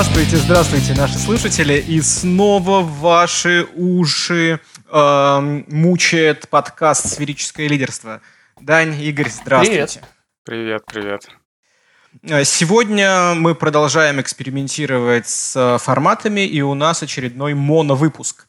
Здравствуйте, здравствуйте, наши слушатели. И снова ваши уши э, мучает подкаст «Сферическое лидерство». Дань, Игорь, здравствуйте. Привет, привет. Э, сегодня мы продолжаем экспериментировать с форматами, и у нас очередной моновыпуск.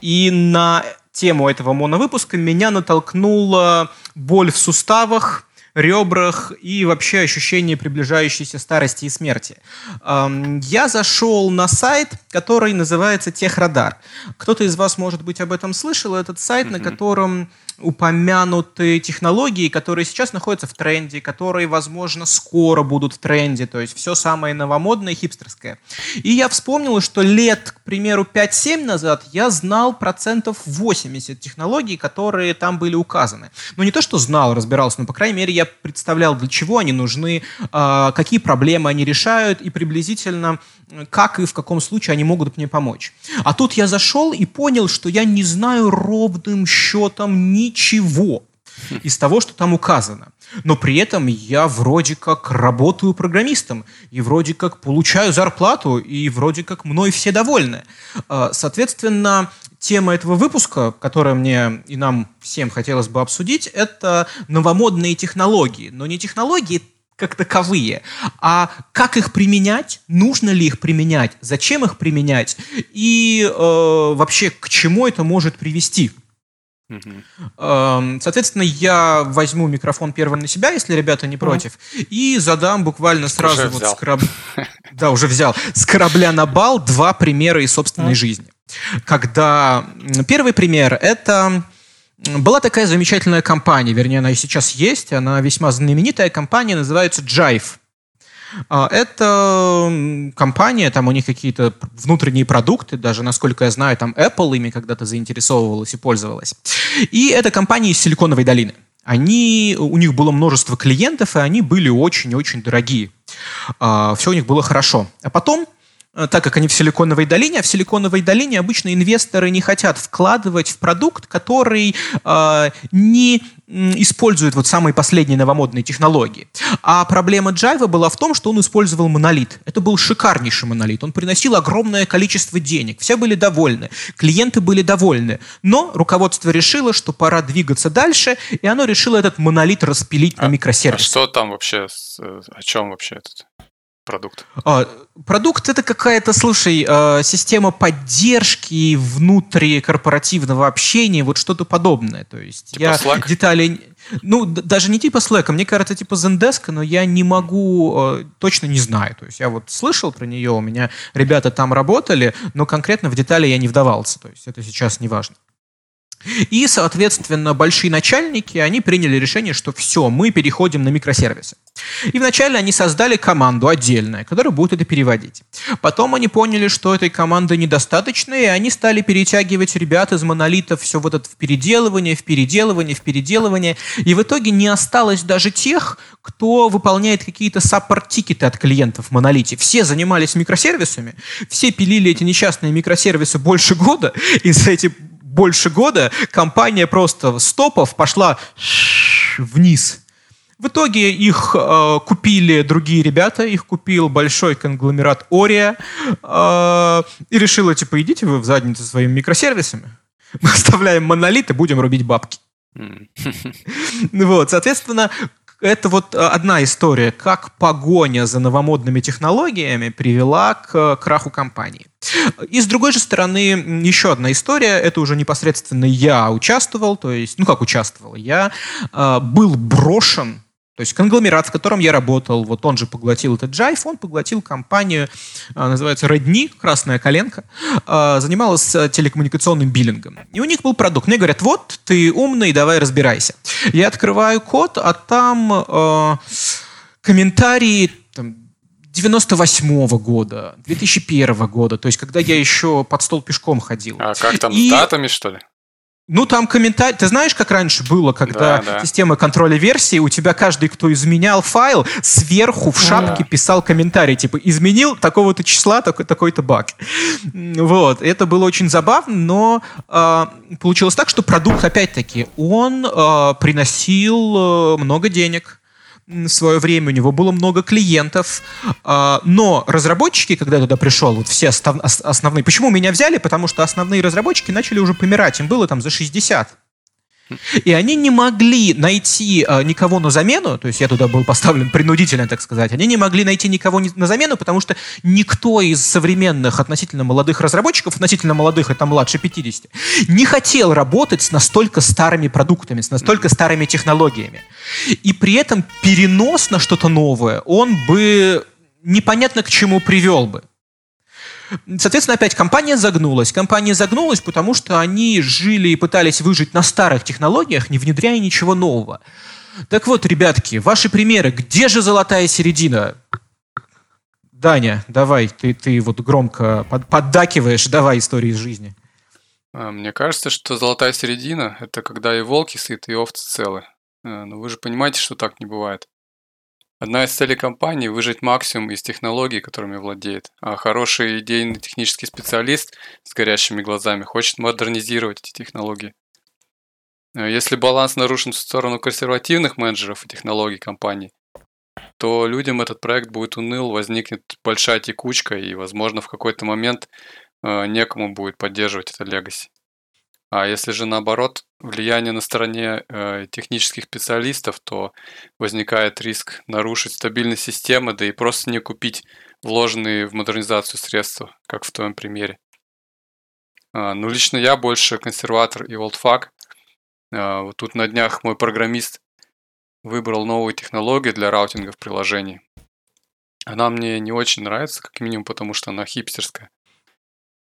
И на тему этого моновыпуска меня натолкнула боль в суставах, ребрах и вообще ощущение приближающейся старости и смерти. Я зашел на сайт, который называется Техрадар. Кто-то из вас, может быть, об этом слышал. Этот сайт, mm-hmm. на котором упомянуты технологии, которые сейчас находятся в тренде, которые, возможно, скоро будут в тренде, то есть все самое новомодное, хипстерское. И я вспомнил, что лет, к примеру, 5-7 назад я знал процентов 80 технологий, которые там были указаны. Ну, не то, что знал, разбирался, но, по крайней мере, я представлял, для чего они нужны, а, какие проблемы они решают и приблизительно как и в каком случае они могут мне помочь. А тут я зашел и понял, что я не знаю ровным счетом ничего из того, что там указано. Но при этом я вроде как работаю программистом, и вроде как получаю зарплату, и вроде как мной все довольны. А, соответственно, тема этого выпуска, которая мне и нам всем хотелось бы обсудить, это новомодные технологии. Но не технологии как таковые, а как их применять, нужно ли их применять, зачем их применять и э, вообще к чему это может привести. Uh-huh. Соответственно, я возьму микрофон первым на себя, если ребята не против, uh-huh. и задам буквально сразу уже вот взял. с корабля... Да, уже взял. С корабля на бал два примера из собственной жизни. Когда первый пример — это была такая замечательная компания, вернее, она и сейчас есть, она весьма знаменитая компания, называется Jive. А, это компания, там у них какие-то внутренние продукты, даже, насколько я знаю, там Apple ими когда-то заинтересовывалась и пользовалась. И это компания из Силиконовой долины. Они, у них было множество клиентов, и они были очень-очень дорогие. А, Все у них было хорошо. А потом так как они в Силиконовой долине, а в Силиконовой долине обычно инвесторы не хотят вкладывать в продукт, который э, не использует вот самые последние новомодные технологии. А проблема Java была в том, что он использовал монолит. Это был шикарнейший монолит. Он приносил огромное количество денег. Все были довольны. Клиенты были довольны. Но руководство решило, что пора двигаться дальше, и оно решило этот монолит распилить а, на микросервисы. А что там вообще, э, о чем вообще этот продукт? А, продукт это какая-то, слушай, э, система поддержки внутрикорпоративного общения, вот что-то подобное. То есть типа я Slack? детали, ну даже не типа Slack, мне кажется типа Zendesk, но я не могу, э, точно не знаю. То есть я вот слышал про нее, у меня ребята там работали, но конкретно в детали я не вдавался. То есть это сейчас не важно. И, соответственно, большие начальники, они приняли решение, что все, мы переходим на микросервисы. И вначале они создали команду отдельную, которая будет это переводить. Потом они поняли, что этой команды недостаточно, и они стали перетягивать ребят из монолитов все вот это в переделывание, в переделывание, в переделывание. И в итоге не осталось даже тех, кто выполняет какие-то support-тикеты от клиентов в монолите. Все занимались микросервисами, все пилили эти несчастные микросервисы больше года, и за эти больше года компания просто стопов пошла вниз. В итоге их э, купили другие ребята, их купил большой конгломерат Ория э, и решила, типа, идите вы в задницу своими микросервисами, мы оставляем монолит и будем рубить бабки. Вот, соответственно, это вот э, одна история, как погоня за новомодными технологиями привела к э, краху компании. И с другой же стороны, еще одна история, это уже непосредственно я участвовал, то есть, ну как участвовал, я э, был брошен то есть конгломерат, в котором я работал, вот он же поглотил этот Jive, он поглотил компанию, а, называется Redni, красная коленка, а, занималась э, телекоммуникационным биллингом. И у них был продукт. Мне говорят, вот, ты умный, давай разбирайся. Я открываю код, а там э, комментарии там, 98 -го года, 2001 года, то есть когда я еще под стол пешком ходил. А как там, и... с датами, что ли? Ну, там комментарий... Ты знаешь, как раньше было, когда да, да. система контроля версии, у тебя каждый, кто изменял файл, сверху в шапке да. писал комментарий, типа, изменил такого-то числа такой- такой-то баг. Вот. Это было очень забавно, но э, получилось так, что продукт, опять-таки, он э, приносил э, много денег в свое время, у него было много клиентов, а, но разработчики, когда я туда пришел, вот все основные... Почему меня взяли? Потому что основные разработчики начали уже помирать, им было там за 60. И они не могли найти э, никого на замену, то есть я туда был поставлен принудительно, так сказать, они не могли найти никого на замену, потому что никто из современных относительно молодых разработчиков, относительно молодых, это младше 50, не хотел работать с настолько старыми продуктами, с настолько старыми технологиями. И при этом перенос на что-то новое, он бы непонятно к чему привел бы. Соответственно, опять компания загнулась. Компания загнулась, потому что они жили и пытались выжить на старых технологиях, не внедряя ничего нового. Так вот, ребятки, ваши примеры. Где же золотая середина? Даня, давай, ты, ты вот громко под, поддакиваешь, давай истории из жизни. А, мне кажется, что золотая середина – это когда и волки сыты, и овцы целы. А, но вы же понимаете, что так не бывает. Одна из целей компании – выжать максимум из технологий, которыми владеет. А хороший идейный технический специалист с горящими глазами хочет модернизировать эти технологии. А если баланс нарушен в сторону консервативных менеджеров и технологий компании, то людям этот проект будет уныл, возникнет большая текучка и, возможно, в какой-то момент э, некому будет поддерживать это легаси. А если же наоборот влияние на стороне э, технических специалистов, то возникает риск нарушить стабильность системы, да и просто не купить вложенные в модернизацию средства, как в твоем примере. А, ну, лично я больше консерватор и олдфак. А, вот тут на днях мой программист выбрал новую технологию для раутинга в приложении. Она мне не очень нравится, как минимум, потому что она хипстерская.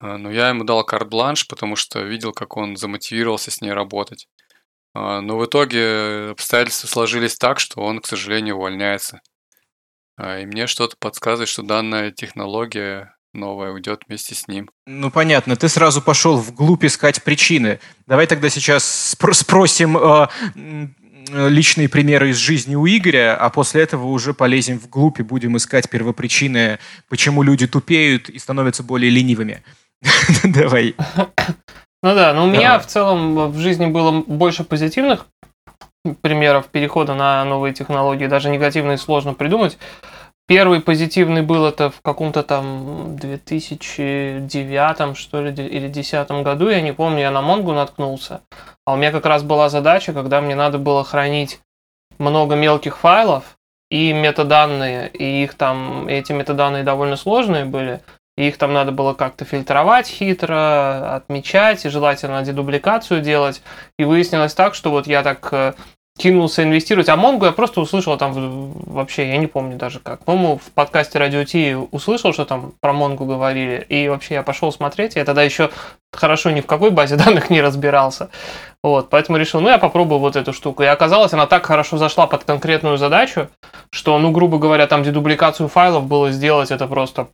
А, но я ему дал карт-бланш, потому что видел, как он замотивировался с ней работать. А, но в итоге обстоятельства сложились так, что он, к сожалению, увольняется. А, и мне что-то подсказывает, что данная технология новая уйдет вместе с ним. Ну понятно, ты сразу пошел вглубь искать причины. Давай тогда сейчас спро- спросим э, личные примеры из жизни у Игоря, а после этого уже полезем вглубь и будем искать первопричины, почему люди тупеют и становятся более ленивыми. Давай. Ну да, но у меня в целом в жизни было больше позитивных примеров перехода на новые технологии. Даже негативные сложно придумать. Первый позитивный был это в каком-то там 2009 что ли, или 2010 году, я не помню, я на Монгу наткнулся. А у меня как раз была задача, когда мне надо было хранить много мелких файлов и метаданные, и их там, эти метаданные довольно сложные были, их там надо было как-то фильтровать хитро, отмечать, и желательно дедубликацию делать. И выяснилось так, что вот я так э, кинулся инвестировать. А Монгу я просто услышал там вообще, я не помню даже как. По-моему, в подкасте Радио Ти услышал, что там про Монгу говорили. И вообще я пошел смотреть. Я тогда еще хорошо ни в какой базе данных не разбирался. Вот, поэтому решил, ну я попробую вот эту штуку. И оказалось, она так хорошо зашла под конкретную задачу, что, ну, грубо говоря, там дедубликацию файлов было сделать, это просто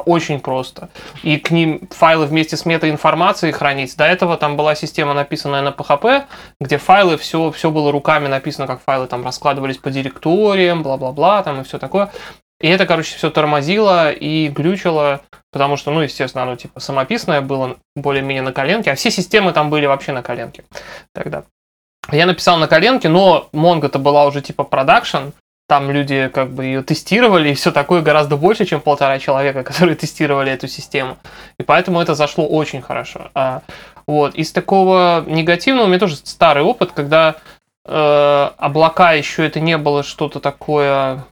очень просто. И к ним файлы вместе с метаинформацией хранить. До этого там была система, написанная на PHP, где файлы, все, все было руками написано, как файлы там раскладывались по директориям, бла-бла-бла, там и все такое. И это, короче, все тормозило и глючило, потому что, ну, естественно, оно типа самописное было более-менее на коленке, а все системы там были вообще на коленке тогда. Я написал на коленке, но Mongo-то была уже типа продакшн, там люди как бы ее тестировали, и все такое гораздо больше, чем полтора человека, которые тестировали эту систему. И поэтому это зашло очень хорошо. А, вот. Из такого негативного у меня тоже старый опыт, когда э, облака еще это не было что-то такое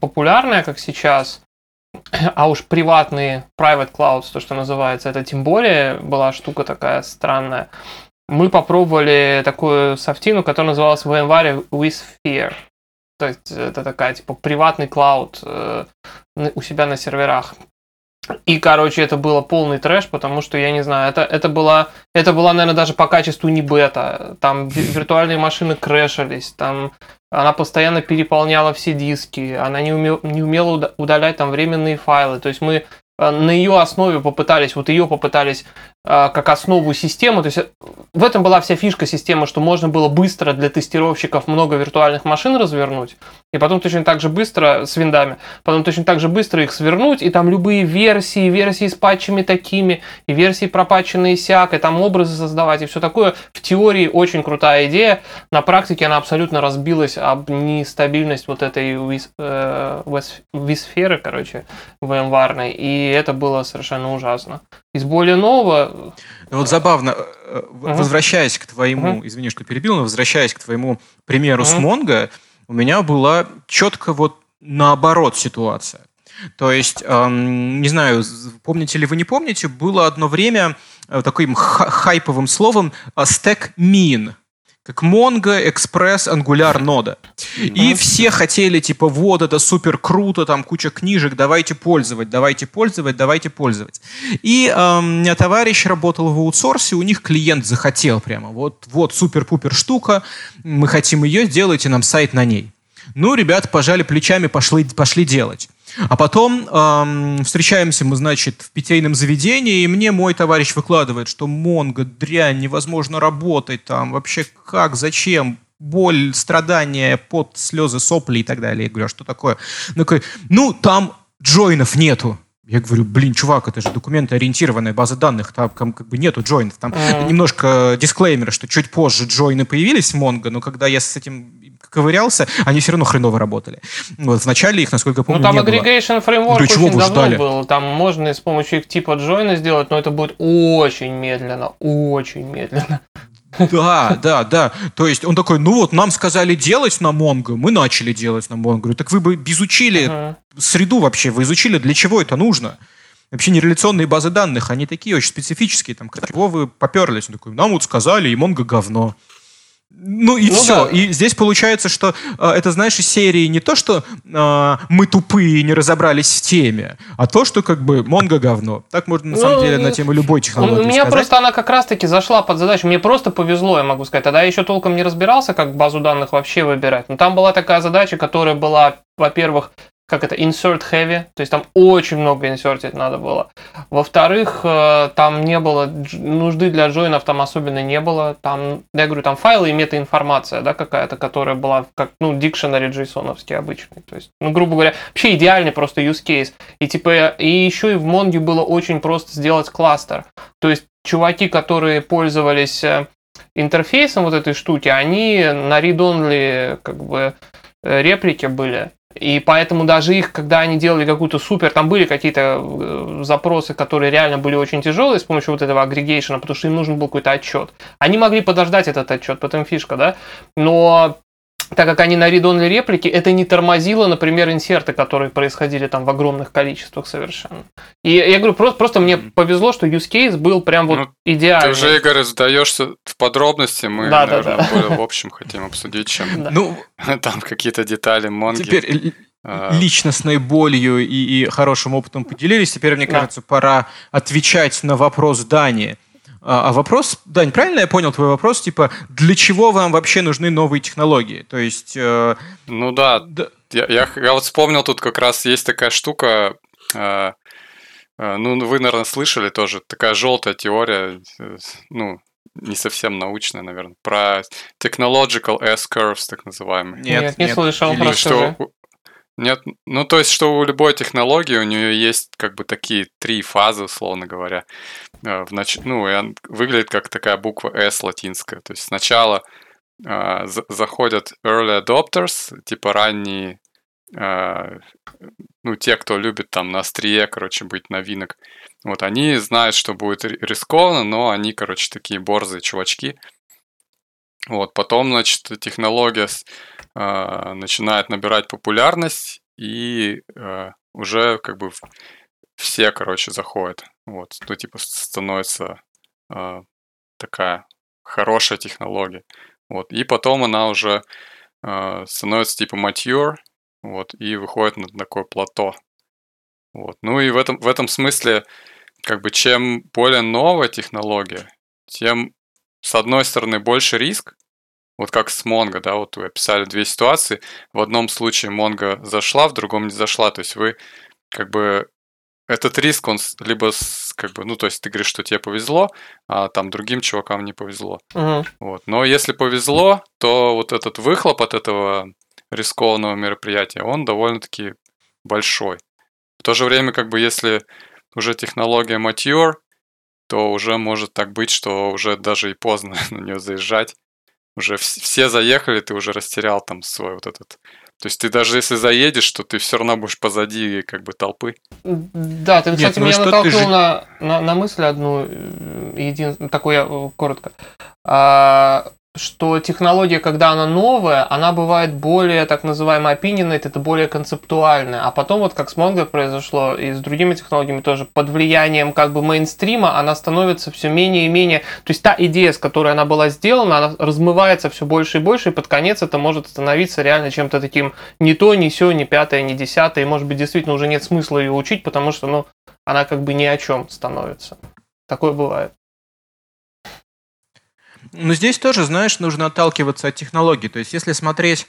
популярное, как сейчас, а уж приватные private clouds, то, что называется, это тем более была штука такая странная. Мы попробовали такую софтину, которая называлась VMware with Fear. То есть это такая типа приватный клауд э, у себя на серверах. И, короче, это было полный трэш, потому что, я не знаю, это, это, была, это была, наверное, даже по качеству не бета. Там виртуальные машины крэшились, там она постоянно переполняла все диски, она не, уме, не умела удалять там временные файлы. То есть мы э, на ее основе попытались, вот ее попытались как основу системы. То есть э, в этом была вся фишка системы, что можно было быстро для тестировщиков много виртуальных машин развернуть, и потом точно так же быстро с виндами, потом точно так же быстро их свернуть, и там любые версии, версии с патчами такими, и версии пропатченные сяк, и там образы создавать, и все такое. В теории очень крутая идея, на практике она абсолютно разбилась об нестабильность вот этой э, висферы, короче, VMware, и это было совершенно ужасно. Из более нового... Ну вот забавно, uh-huh. возвращаясь к твоему, uh-huh. извини, что перебил, но возвращаясь к твоему примеру uh-huh. с Mongo, у меня была четко вот наоборот ситуация. То есть, эм, не знаю, помните ли вы, не помните, было одно время э, таким хайповым словом stack mean как Mongo, Express, Angular, нода. И все хотели, типа, вот, это супер круто, там куча книжек, давайте пользовать, давайте пользовать, давайте пользовать. И э, у меня товарищ работал в аутсорсе, у них клиент захотел прямо, вот, вот супер-пупер штука, мы хотим ее, сделайте нам сайт на ней. Ну, ребята пожали плечами, пошли, пошли делать. А потом эм, встречаемся мы, значит, в питейном заведении, и мне мой товарищ выкладывает, что Монго, дрянь, невозможно работать там, вообще как, зачем, боль, страдания, пот, слезы, сопли и так далее. Я говорю, а что такое? Он такой, ну, там джойнов нету. Я говорю, блин, чувак, это же документы-ориентированная база данных, там как бы нету джойнов. Там mm-hmm. немножко дисклеймера, что чуть позже джойны появились в Mongo, но когда я с этим ковырялся, они все равно хреново работали. Вот, вначале их, насколько я помню, Ну, там aggregation framework очень давно ждали? был. Там можно с помощью их типа джойна сделать, но это будет очень медленно, очень медленно. Да, да, да. То есть он такой, ну вот, нам сказали делать на Mongo, мы начали делать на. Говорю, так вы бы изучили uh-huh. среду вообще, вы изучили, для чего это нужно? Вообще нереляционные базы данных, они такие очень специфические, там, чего вы поперлись? Он такой, нам вот сказали, и Mongo говно. Ну и ну, все. Да. И здесь получается, что э, это, знаешь, из серии не то, что э, мы тупые и не разобрались в теме, а то, что как бы Монго говно. Так можно на ну, самом деле на тему любой технологии У меня сказать. просто она как раз-таки зашла под задачу. Мне просто повезло, я могу сказать. Тогда я еще толком не разбирался, как базу данных вообще выбирать. Но там была такая задача, которая была, во-первых, как это, insert heavy, то есть там очень много инсертить надо было. Во-вторых, э, там не было, нужды для джойнов там особенно не было. Там, я говорю, там файлы и метаинформация, да, какая-то, которая была как, ну, дикшенери джейсоновский обычный. То есть, ну, грубо говоря, вообще идеальный просто use case. И типа, и еще и в Mongo было очень просто сделать кластер. То есть, чуваки, которые пользовались э, интерфейсом вот этой штуки, они на read-only как бы э, реплики были. И поэтому даже их, когда они делали какую-то супер, там были какие-то э, запросы, которые реально были очень тяжелые с помощью вот этого агрегейшена, потому что им нужен был какой-то отчет. Они могли подождать этот отчет, потом фишка, да, но так как они на read-only реплики, это не тормозило, например, инсерты, которые происходили там в огромных количествах совершенно. И я говорю, просто, просто мне повезло, что use case был прям вот ну, идеальный. Ты уже, Игорь, задаешься в подробности, мы, да, наверное, да, да. более в общем хотим обсудить, чем ну, там какие-то детали Монги. Теперь а. личностной болью и, и хорошим опытом поделились. Теперь, мне кажется, пора отвечать на вопрос Дани. А, а вопрос, Дань, правильно я понял твой вопрос? Типа, для чего вам вообще нужны новые технологии? То есть... Э, ну да, да. Я, я, я вот вспомнил, тут как раз есть такая штука, э, э, ну вы, наверное, слышали тоже, такая желтая теория, э, ну, не совсем научная, наверное, про technological S-curves, так называемые. Нет, нет не слышал, Или что нет, ну то есть, что у любой технологии у нее есть как бы такие три фазы, условно говоря. Э, в нач... Ну, и он выглядит как такая буква S латинская. То есть сначала э, заходят early adopters, типа ранние, э, ну, те, кто любит там на острие, короче, быть новинок. Вот они знают, что будет рискованно, но они, короче, такие борзые чувачки. Вот, потом, значит, технология э, начинает набирать популярность, и э, уже как бы все, короче, заходят. Вот, ну, типа, становится э, такая хорошая технология. Вот, и потом она уже становится типа mature, вот, и выходит на такое плато. Вот. Ну и в этом, в этом смысле, как бы, чем более новая технология, тем, с одной стороны, больше риск, вот как с Mongo, да, вот вы описали две ситуации. В одном случае Mongo зашла, в другом не зашла. То есть вы как бы этот риск, он либо как бы, ну, то есть ты говоришь, что тебе повезло, а там другим чувакам не повезло. Угу. Вот. Но если повезло, то вот этот выхлоп от этого рискованного мероприятия, он довольно-таки большой. В то же время, как бы, если уже технология mature, то уже может так быть, что уже даже и поздно на нее заезжать. Уже все заехали, ты уже растерял там свой вот этот то есть ты даже если заедешь, то ты все равно будешь позади как бы толпы. Да, ты, кстати, Нет, ну меня натолкнул же... на, на, на мысль одну, э, един... такую я э, коротко. А, что технология, когда она новая, она бывает более, так называемая opinionated, это более концептуальная. А потом, вот как с Mongo произошло, и с другими технологиями тоже, под влиянием как бы мейнстрима, она становится все менее и менее... То есть та идея, с которой она была сделана, она размывается все больше и больше, и под конец это может становиться реально чем-то таким не то, не все, не пятое, не десятое, и может быть действительно уже нет смысла ее учить, потому что, ну, она как бы ни о чем становится. Такое бывает. Но здесь тоже, знаешь, нужно отталкиваться от технологий. То есть, если смотреть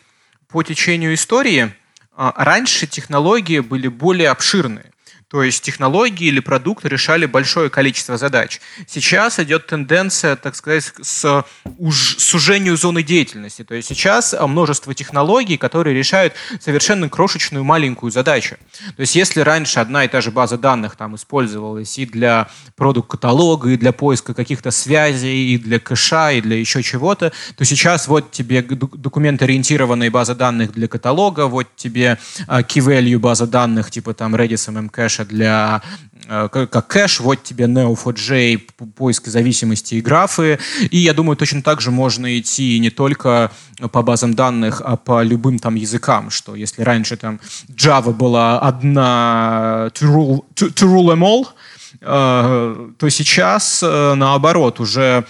по течению истории, а, раньше технологии были более обширные. То есть технологии или продукты решали большое количество задач. Сейчас идет тенденция, так сказать, с уж сужению зоны деятельности. То есть сейчас множество технологий, которые решают совершенно крошечную маленькую задачу. То есть если раньше одна и та же база данных там использовалась и для продукт-каталога, и для поиска каких-то связей, и для кэша, и для еще чего-то, то сейчас вот тебе документ-ориентированная база данных для каталога, вот тебе uh, key-value база данных, типа там Redis, MMCache, кэша для э, как кэш, вот тебе Neo4j, поиск зависимости и графы. И я думаю, точно так же можно идти не только по базам данных, а по любым там языкам, что если раньше там Java была одна to rule, to, to rule them all, э, то сейчас э, наоборот уже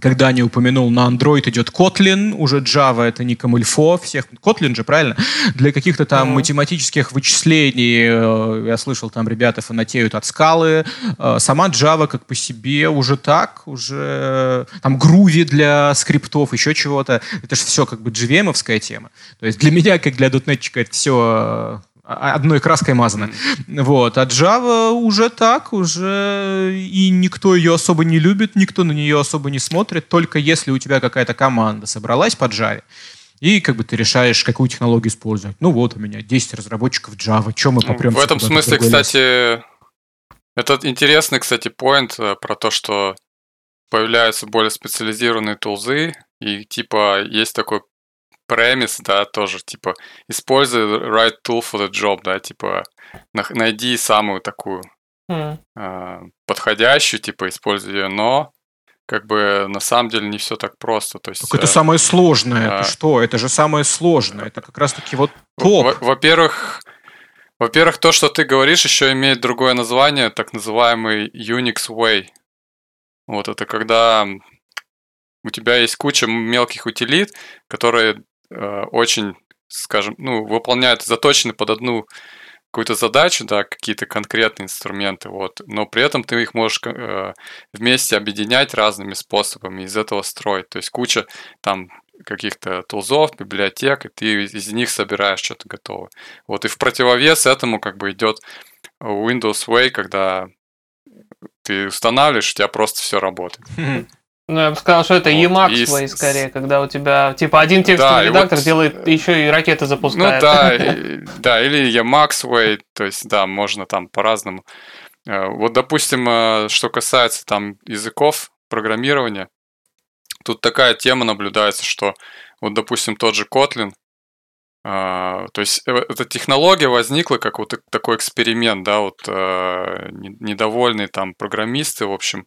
когда не упомянул, на Android идет Kotlin, уже Java это не камильфо, всех, Kotlin же, правильно? Для каких-то там mm-hmm. математических вычислений, э, я слышал, там ребята фанатеют от скалы, э, сама Java как по себе уже так, уже там Groovy для скриптов, еще чего-то, это же все как бы JVM-овская тема. То есть для меня, как для дотнетчика, это все одной краской мазано. Mm. Вот. А Java уже так, уже и никто ее особо не любит, никто на нее особо не смотрит, только если у тебя какая-то команда собралась под Java, и как бы ты решаешь, какую технологию использовать. Ну вот у меня 10 разработчиков Java, чем мы попрем? В этом смысле, кстати, это интересный, кстати, поинт э, про то, что появляются более специализированные тулзы, и типа есть такой премис, да, тоже, типа, используй right tool for the job, да, типа, найди самую такую mm. э, подходящую, типа, используй ее, но как бы на самом деле не все так просто. То есть, так это э, самое сложное. Э, это что? Это же самое сложное. Это как раз-таки вот топ. Во-первых, во-первых, то, что ты говоришь, еще имеет другое название, так называемый Unix Way. Вот это когда у тебя есть куча мелких утилит, которые Э, очень, скажем, ну, выполняют, заточены под одну какую-то задачу, да, какие-то конкретные инструменты, вот, но при этом ты их можешь э, вместе объединять разными способами, из этого строить, то есть куча там каких-то тулзов, библиотек, и ты из них собираешь что-то готовое. Вот, и в противовес этому как бы идет Windows Way, когда ты устанавливаешь, у тебя просто все работает. Ну, я бы сказал, что это вот, Emacs и... Скорее, когда у тебя типа один текстовый да, редактор вот... делает еще и ракеты запускает. Ну да, и, да, или Way, то есть да, можно там по-разному. Э, вот, допустим, э, что касается там языков программирования, тут такая тема наблюдается, что вот, допустим, тот же Kotlin, Uh, то есть эта технология возникла как вот такой эксперимент, да, вот недовольные там программисты, в общем,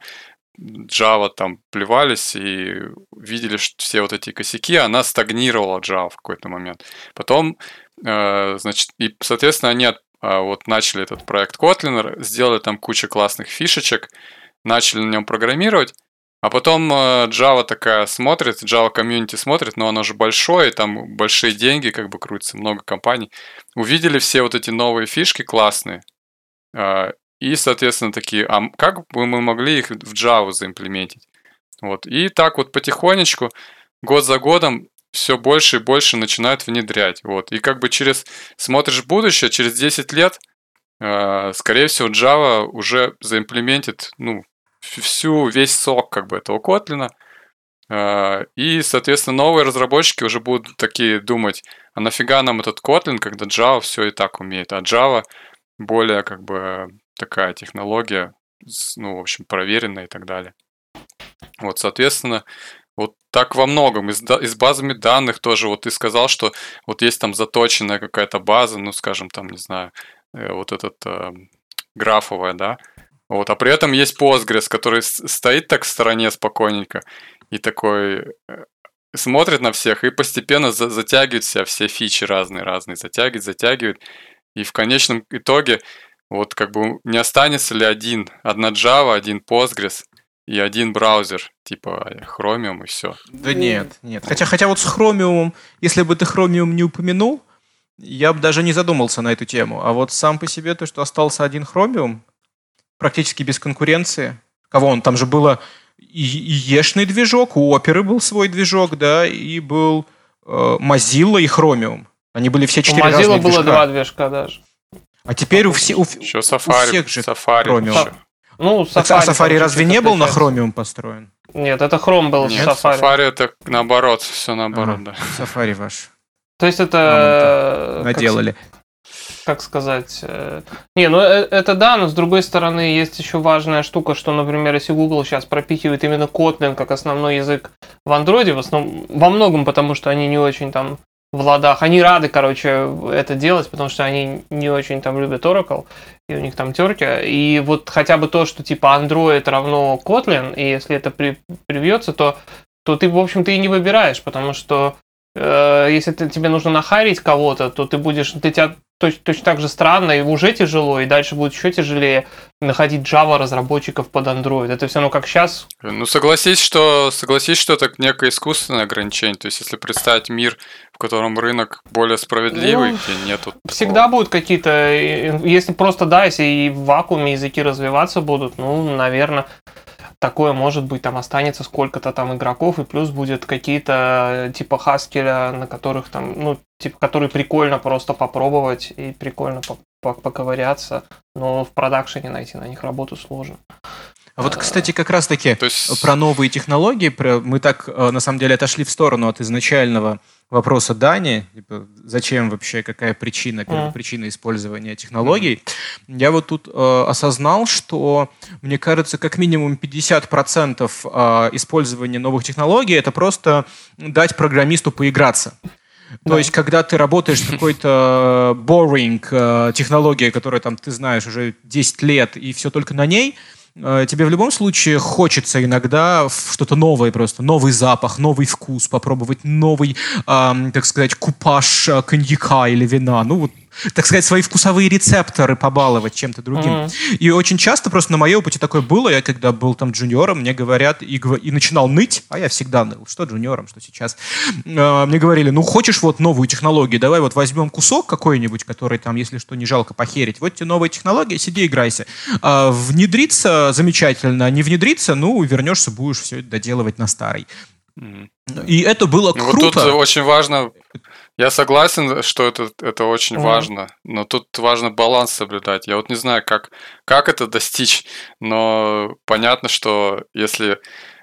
Java там плевались и видели что все вот эти косяки, она стагнировала Java в какой-то момент. Потом, э, значит, и, соответственно, они э, вот начали этот проект Kotlin, сделали там кучу классных фишечек, начали на нем программировать, а потом э, Java такая смотрит, Java комьюнити смотрит, но оно же большое, там большие деньги как бы крутятся, много компаний. Увидели все вот эти новые фишки классные, э, и, соответственно, такие, а как бы мы могли их в Java заимплементить? Вот. И так вот потихонечку, год за годом, все больше и больше начинают внедрять. Вот. И как бы через, смотришь будущее, через 10 лет э, скорее всего, Java уже заимплементит, ну, всю, весь сок как бы этого Kotlin, э, и, соответственно, новые разработчики уже будут такие думать, а нафига нам этот Kotlin, когда Java все и так умеет, а Java более как бы такая технология, ну, в общем, проверенная и так далее. Вот, соответственно, вот так во многом. И с, и с базами данных тоже. Вот ты сказал, что вот есть там заточенная какая-то база, ну, скажем, там, не знаю, э, вот этот э, графовая, да. Вот, а при этом есть Postgres, который стоит так в стороне спокойненько и такой э, смотрит на всех и постепенно за затягивает себя все фичи разные-разные, затягивает, затягивает. И в конечном итоге вот как бы не останется ли один, одна Java, один Postgres и один браузер, типа Chromium и все. Да нет, нет. Хотя, хотя вот с Chromium, если бы ты Chromium не упомянул, я бы даже не задумался на эту тему. А вот сам по себе то, что остался один Chromium, практически без конкуренции. Кого он? Там же было и, и ешный движок, у Оперы был свой движок, да, и был э, Mozilla и Chromium. Они были все четыре разных Mozilla было два движка даже. А теперь у, все, у, еще Safari, у всех же Safari Chromium. Еще. Ну, Safari, а Safari разве не был на Chromium построен? Нет, это Chrome был Нет, Safari. Safari это наоборот, все наоборот, ага, да. Safari ваш. То есть это... Наделали. Как, как сказать... Э, не, ну э, это да, но с другой стороны есть еще важная штука, что, например, если Google сейчас пропихивает именно Kotlin как основной язык в Android, в основном, во многом потому, что они не очень там в ладах. Они рады, короче, это делать, потому что они не очень там любят Oracle, и у них там терки. И вот хотя бы то, что типа Android равно Kotlin, и если это при, привьется, то, то ты, в общем, ты и не выбираешь, потому что э, если ты, тебе нужно нахарить кого-то, то ты будешь, ты тебя точно, точно так же странно, и уже тяжело, и дальше будет еще тяжелее находить Java разработчиков под Android. Это все равно как сейчас. Ну, согласись, что, согласись, что это некое искусственное ограничение. То есть, если представить мир, в котором рынок более справедливый, ну, где нету... Всегда такого... будут какие-то... Если просто, да, если и в вакууме языки развиваться будут, ну, наверное, такое может быть, там останется сколько-то там игроков, и плюс будет какие-то типа Хаскеля, на которых там, ну, типа, которые прикольно просто попробовать и прикольно поковыряться, но в продакшене найти на них работу сложно. А вот, кстати, как раз-таки есть... про новые технологии, про... мы так, э, на самом деле, отошли в сторону от изначального вопроса Дани, типа, зачем вообще, какая причина, первопричина mm. использования технологий, mm. я вот тут э, осознал, что, мне кажется, как минимум 50% э, использования новых технологий это просто дать программисту поиграться. То да. есть, когда ты работаешь с какой-то boring э, технологией, которая там ты знаешь уже 10 лет, и все только на ней, Э, тебе в любом случае хочется иногда что-то новое просто, новый запах, новый вкус, попробовать новый, э, так сказать, купаж э, коньяка или вина. Ну, вот так сказать, свои вкусовые рецепторы побаловать чем-то другим. Mm-hmm. И очень часто просто на моем опыте такое было, я когда был там джуниором, мне говорят, и, и начинал ныть, а я всегда ныл, что джуниором, что сейчас. Э, мне говорили, ну хочешь вот новую технологию, давай вот возьмем кусок какой-нибудь, который там, если что, не жалко похерить, вот тебе новая технология, сиди играйся. Э, внедриться замечательно, не внедриться, ну, вернешься, будешь все это доделывать на старой. И это было ну, круто. Вот тут очень важно я согласен, что это, это очень mm. важно, но тут важно баланс соблюдать. Я вот не знаю, как, как это достичь, но понятно, что если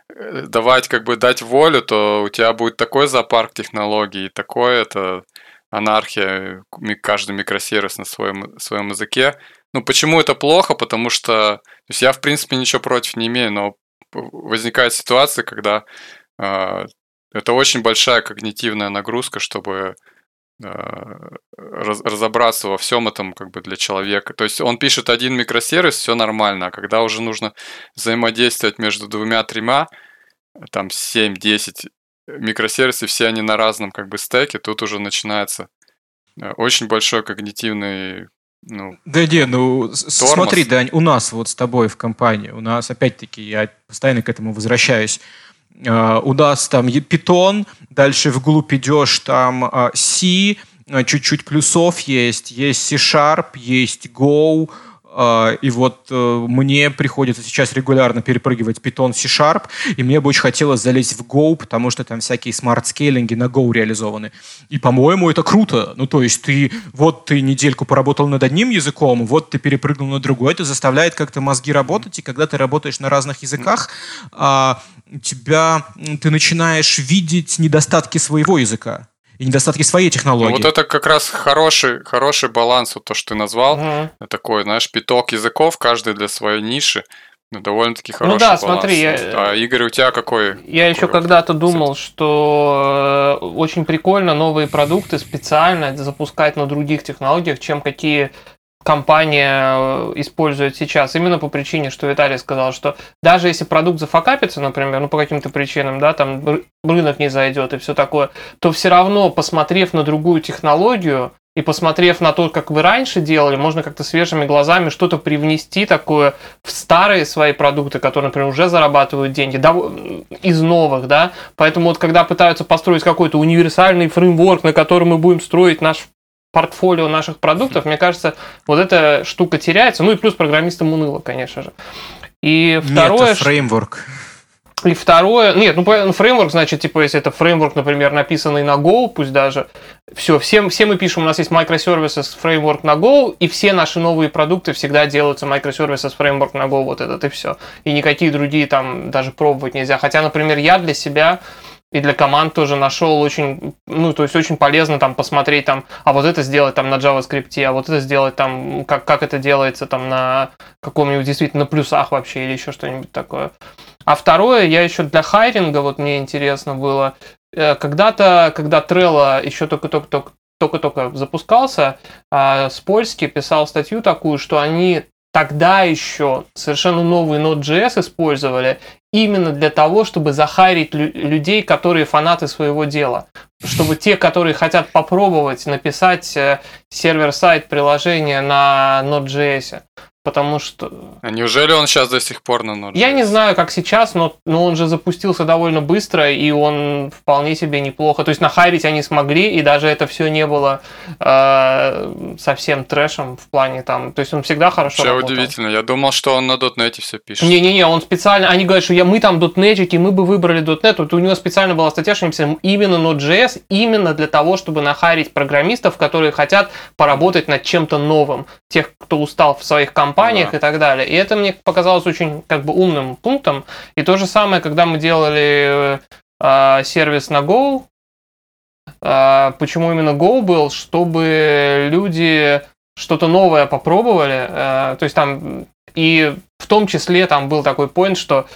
э, давать, как бы дать волю, то у тебя будет такой зоопарк технологий, такое это анархия, каждый микросервис на своем, своем языке. Ну, почему это плохо? Потому что то есть я, в принципе, ничего против не имею, но возникает ситуация, когда э, это очень большая когнитивная нагрузка, чтобы э, разобраться во всем этом как бы для человека. То есть он пишет один микросервис, все нормально, а когда уже нужно взаимодействовать между двумя-тремя, там 7-10 микросервисов, все они на разном как бы стеке, тут уже начинается э, очень большой когнитивный ну, да не, ну тормоз. смотри, Дань, у нас вот с тобой в компании, у нас опять-таки, я постоянно к этому возвращаюсь, у нас там Python, дальше вглубь идешь, там C, э, чуть-чуть плюсов есть, есть C-Sharp, есть Go, и вот э, мне приходится сейчас регулярно перепрыгивать Python C-Sharp, и мне бы очень хотелось залезть в Go, потому что там всякие smart scaling и на Go реализованы. И, по-моему, это круто. Ну, то есть ты вот ты недельку поработал над одним языком, вот ты перепрыгнул на другой, это заставляет как-то мозги работать, и когда ты работаешь на разных языках, а, тебя, ты начинаешь видеть недостатки своего языка и недостатки своей технологии. Ну, вот это как раз хороший, хороший баланс, вот то, что ты назвал. Угу. Такой, знаешь, пяток языков, каждый для своей ниши. Ну, довольно-таки хороший Ну да, баланс. смотри, я... А, Игорь, у тебя какой? Я еще когда-то думал, что э, очень прикольно новые продукты специально запускать на других технологиях, чем какие компания э, использует сейчас, именно по причине, что Виталий сказал, что даже если продукт зафакапится, например, ну по каким-то причинам, да, там рынок не зайдет и все такое, то все равно, посмотрев на другую технологию, и посмотрев на то, как вы раньше делали, можно как-то свежими глазами что-то привнести такое в старые свои продукты, которые, например, уже зарабатывают деньги, да, из новых, да. Поэтому вот когда пытаются построить какой-то универсальный фреймворк, на котором мы будем строить наш портфолио наших продуктов, мне кажется, вот эта штука теряется. Ну и плюс программистам уныло, конечно же. И второе... Нет, фреймворк. И второе, нет, ну, фреймворк, значит, типа, если это фреймворк, например, написанный на Go, пусть даже, все, все, все мы пишем, у нас есть microservices фреймворк на Go, и все наши новые продукты всегда делаются microservices фреймворк на Go, вот этот и все. И никакие другие там даже пробовать нельзя. Хотя, например, я для себя и для команд тоже нашел очень, ну, то есть очень полезно там посмотреть там, а вот это сделать там на JavaScript, а вот это сделать там, как, как это делается там на каком-нибудь действительно на плюсах вообще или еще что-нибудь такое. А второе, я еще для хайринга, вот мне интересно было, э, когда-то, когда Trello еще только-только только-только запускался, а, с Польски писал статью такую, что они тогда еще совершенно новый Node.js использовали именно для того, чтобы захарить людей, которые фанаты своего дела. Чтобы те, которые хотят попробовать написать э, сервер-сайт приложения на Node.js потому что... А неужели он сейчас до сих пор на Node.js? Я не знаю, как сейчас, но, но он же запустился довольно быстро, и он вполне себе неплохо. То есть нахайрить они смогли, и даже это все не было э, совсем трэшем в плане там... То есть он всегда хорошо Вообще работал. удивительно. Я думал, что он на .NET все пишет. Не-не-не, он специально... Они говорят, что я, мы там .NET, мы бы выбрали .NET. Вот у него специально была статья, что они писали именно Node.js, именно для того, чтобы нахайрить программистов, которые хотят поработать над чем-то новым. Тех, кто устал в своих компаниях, компаниях да. и так далее. И это мне показалось очень как бы умным пунктом. И то же самое, когда мы делали э, сервис на Go, э, почему именно Go был, чтобы люди что-то новое попробовали. Э, то есть там и в том числе там был такой point, что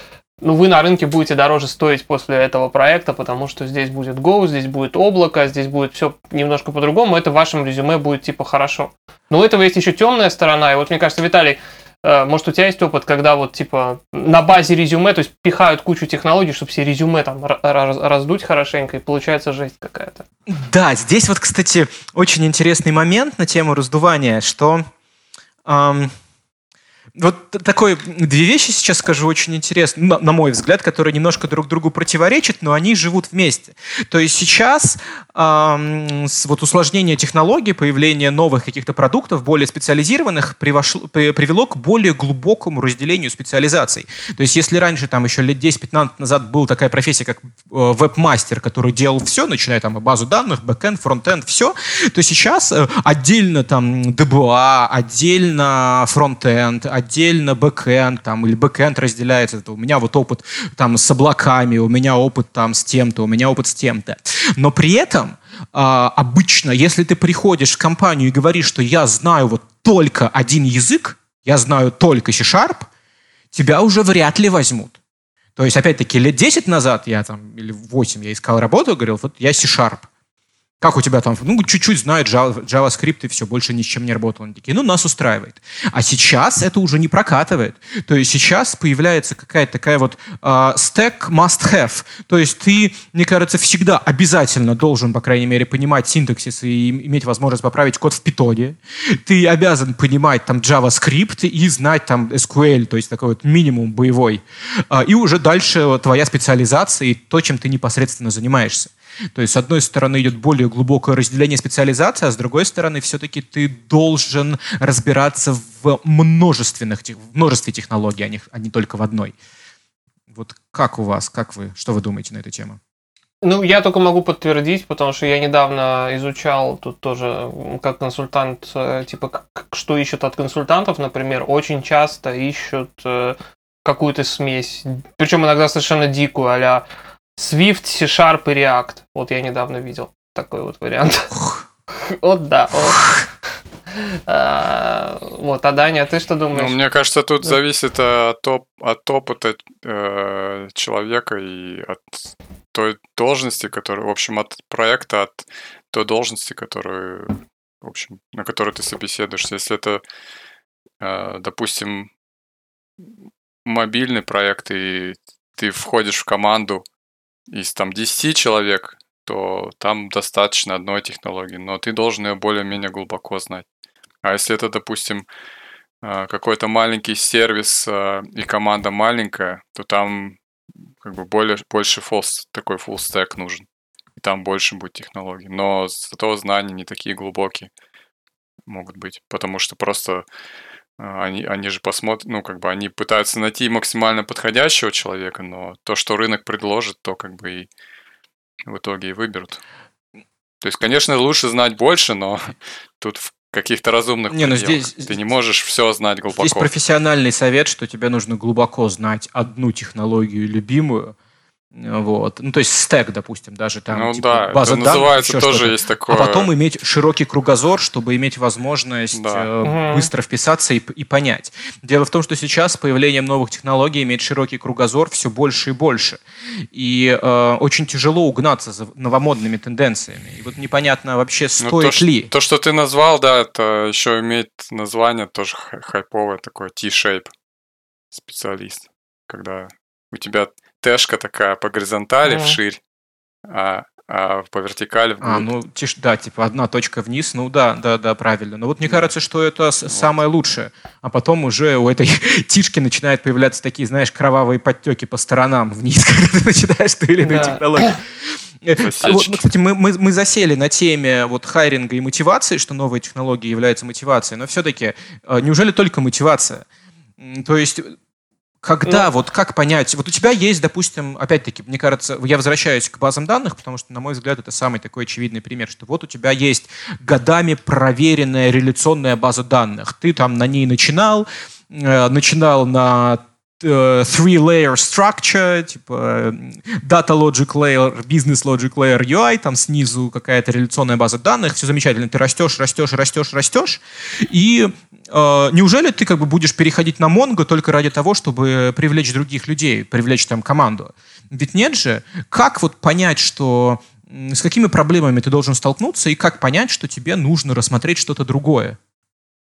ну, вы на рынке будете дороже стоить после этого проекта, потому что здесь будет Go, здесь будет облако, здесь будет все немножко по-другому, это в вашем резюме будет типа хорошо. Но у этого есть еще темная сторона, и вот мне кажется, Виталий, э, может, у тебя есть опыт, когда вот, типа, на базе резюме, то есть пихают кучу технологий, чтобы все резюме там раздуть хорошенько, и получается жесть какая-то. Да, здесь вот, кстати, очень интересный момент на тему раздувания, что эм, вот такой две вещи сейчас скажу очень интересно, на, на мой взгляд, которые немножко друг другу противоречат, но они живут вместе. То есть сейчас эм, вот усложнение технологий, появление новых каких-то продуктов, более специализированных, привошло, привело к более глубокому разделению специализаций. То есть если раньше, там еще лет 10-15 назад была такая профессия, как э, веб-мастер, который делал все, начиная там базу данных, бэкэнд, фронтенд, все, то сейчас э, отдельно там DBA, отдельно фронтенд, отдельно бэкэнд, там, или бэкэнд разделяется. Это у меня вот опыт там с облаками, у меня опыт там с тем-то, у меня опыт с тем-то. Но при этом а, обычно, если ты приходишь в компанию и говоришь, что я знаю вот только один язык, я знаю только C-Sharp, тебя уже вряд ли возьмут. То есть, опять-таки, лет 10 назад я там, или 8 я искал работу, говорил, вот я C-Sharp. Как у тебя там? Ну, чуть-чуть Java, JavaScript и все, больше ни с чем не работал. Они такие, ну, нас устраивает. А сейчас это уже не прокатывает. То есть сейчас появляется какая-то такая вот uh, stack must have. То есть ты, мне кажется, всегда обязательно должен, по крайней мере, понимать синтаксис и иметь возможность поправить код в питоне. Ты обязан понимать там JavaScript и знать там SQL, то есть такой вот минимум боевой. Uh, и уже дальше твоя специализация и то, чем ты непосредственно занимаешься. То есть, с одной стороны, идет более глубокое разделение специализации, а с другой стороны, все-таки ты должен разбираться в множественных, в множестве технологий, а не, а не только в одной. Вот как у вас, как вы, что вы думаете на эту тему? Ну, я только могу подтвердить, потому что я недавно изучал тут тоже как консультант, э, типа, что ищут от консультантов, например, очень часто ищут э, какую-то смесь, причем иногда совершенно дикую, а Swift, C-Sharp и React. Вот я недавно видел такой вот вариант. Вот да. А, вот, а Даня, ты что думаешь? Ну, мне кажется, тут зависит от, оп- от опыта э, человека и от той должности, которая, в общем, от проекта, от той должности, которую, в общем, на которой ты собеседуешь. Если это, э, допустим, мобильный проект, и ты входишь в команду из там 10 человек, то там достаточно одной технологии, но ты должен ее более-менее глубоко знать. А если это, допустим, э, какой-то маленький сервис э, и команда маленькая, то там как бы более, больше full, такой full stack нужен. И там больше будет технологий. Но зато знания не такие глубокие могут быть. Потому что просто они, они же посмотрят, ну, как бы они пытаются найти максимально подходящего человека, но то, что рынок предложит, то как бы и в итоге и выберут. То есть, конечно, лучше знать больше, но тут в каких-то разумных не, ну здесь, Ты не можешь все знать глубоко. Здесь профессиональный совет, что тебе нужно глубоко знать одну технологию любимую – вот. Ну, то есть стек, допустим, даже там ну, типа, да, база это данных. Называется тоже есть такое. А потом иметь широкий кругозор, чтобы иметь возможность да. э, быстро вписаться и, и понять. Дело в том, что сейчас с появлением новых технологий иметь широкий кругозор все больше и больше. И э, очень тяжело угнаться за новомодными тенденциями. И вот непонятно вообще, стоит ну, то, ли. То, что ты назвал, да, это еще имеет название тоже хайповое, такое T-shape специалист. Когда у тебя тэшка такая по горизонтали mm. вширь, а, а по вертикали вглубь. А, ну, тиш, да, типа одна точка вниз, ну да, да, да, правильно. Но вот мне кажется, что это вот. самое лучшее. А потом уже у этой тишки начинают появляться такие, знаешь, кровавые подтеки по сторонам вниз, когда ты начинаешь ту или иную технологию. Э, вот, ну, кстати, мы, мы, мы засели на теме вот хайринга и мотивации, что новые технологии являются мотивацией, но все-таки э, неужели только мотивация? То есть когда, ну, вот как понять, вот у тебя есть, допустим, опять-таки, мне кажется, я возвращаюсь к базам данных, потому что, на мой взгляд, это самый такой очевидный пример, что вот у тебя есть годами проверенная реляционная база данных. Ты там на ней начинал, э, начинал на three-layer structure, типа data logic layer, business logic layer UI, там снизу какая-то реляционная база данных, все замечательно, ты растешь, растешь, растешь, растешь, и э, неужели ты как бы будешь переходить на Mongo только ради того, чтобы привлечь других людей, привлечь там команду? Ведь нет же. Как вот понять, что с какими проблемами ты должен столкнуться и как понять, что тебе нужно рассмотреть что-то другое?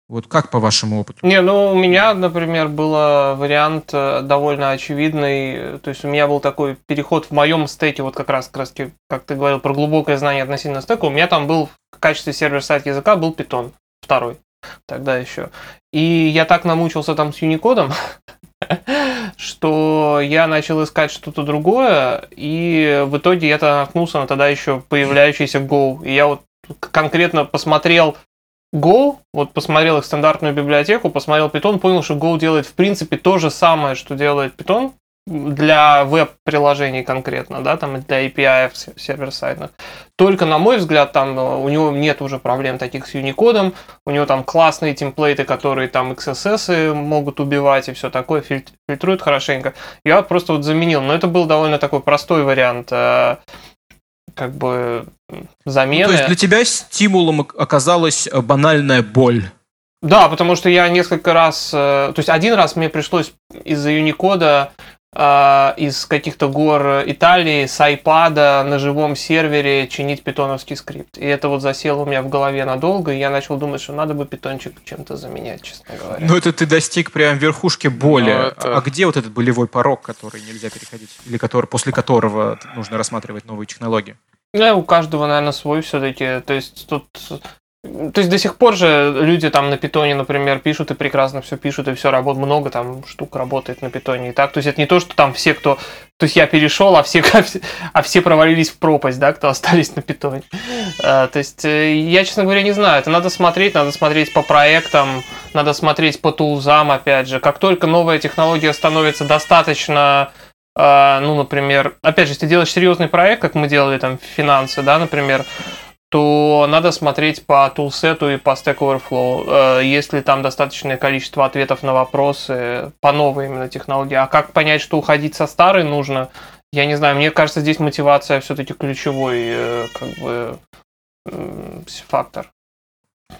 Вот как по вашему опыту? Не, ну у меня, например, был вариант э, довольно очевидный. То есть у меня был такой переход в моем стеке, вот как раз, как, раз как ты говорил, про глубокое знание относительно стека. У меня там был в качестве сервер-сайт языка был Python второй тогда еще. И я так намучился там с Unicode, что я начал искать что-то другое, и в итоге я наткнулся на тогда еще появляющийся Go. И я вот конкретно посмотрел Go, вот посмотрел их стандартную библиотеку, посмотрел Python, понял, что Go делает в принципе то же самое, что делает Python, для веб-приложений конкретно, да, там для API сервер-сайдных. Только, на мой взгляд, там э, у него нет уже проблем таких с Unicode, у него там классные темплейты, которые там XSS могут убивать и все такое, фильтруют хорошенько. Я просто вот заменил, но это был довольно такой простой вариант э, как бы замены. Ну, то есть для тебя стимулом оказалась банальная боль? Да, потому что я несколько раз, э, то есть один раз мне пришлось из-за Unicode э, из каких-то гор Италии с iPad на живом сервере чинить питоновский скрипт. И это вот засело у меня в голове надолго, и я начал думать, что надо бы питончик чем-то заменять, честно говоря. Ну, это ты достиг прям верхушки боли. Ну, это... А где вот этот болевой порог, который нельзя переходить? Или который, после которого нужно рассматривать новые технологии? Ну, у каждого, наверное, свой все-таки. То есть тут то есть до сих пор же люди там на питоне, например, пишут и прекрасно все пишут, и все работает, много там штук работает на питоне и так. То есть это не то, что там все, кто... То есть я перешел, а все, а все провалились в пропасть, да, кто остались на питоне. А, то есть э, я, честно говоря, не знаю. Это надо смотреть, надо смотреть по проектам, надо смотреть по тулзам, опять же. Как только новая технология становится достаточно а, ну, например, опять же, если ты делаешь серьезный проект, как мы делали там финансы, да, например, то надо смотреть по тулсету и по Stack Overflow. Э, если там достаточное количество ответов на вопросы по новой именно технологии. А как понять, что уходить со старой нужно? Я не знаю, мне кажется, здесь мотивация все-таки ключевой э, как бы фактор.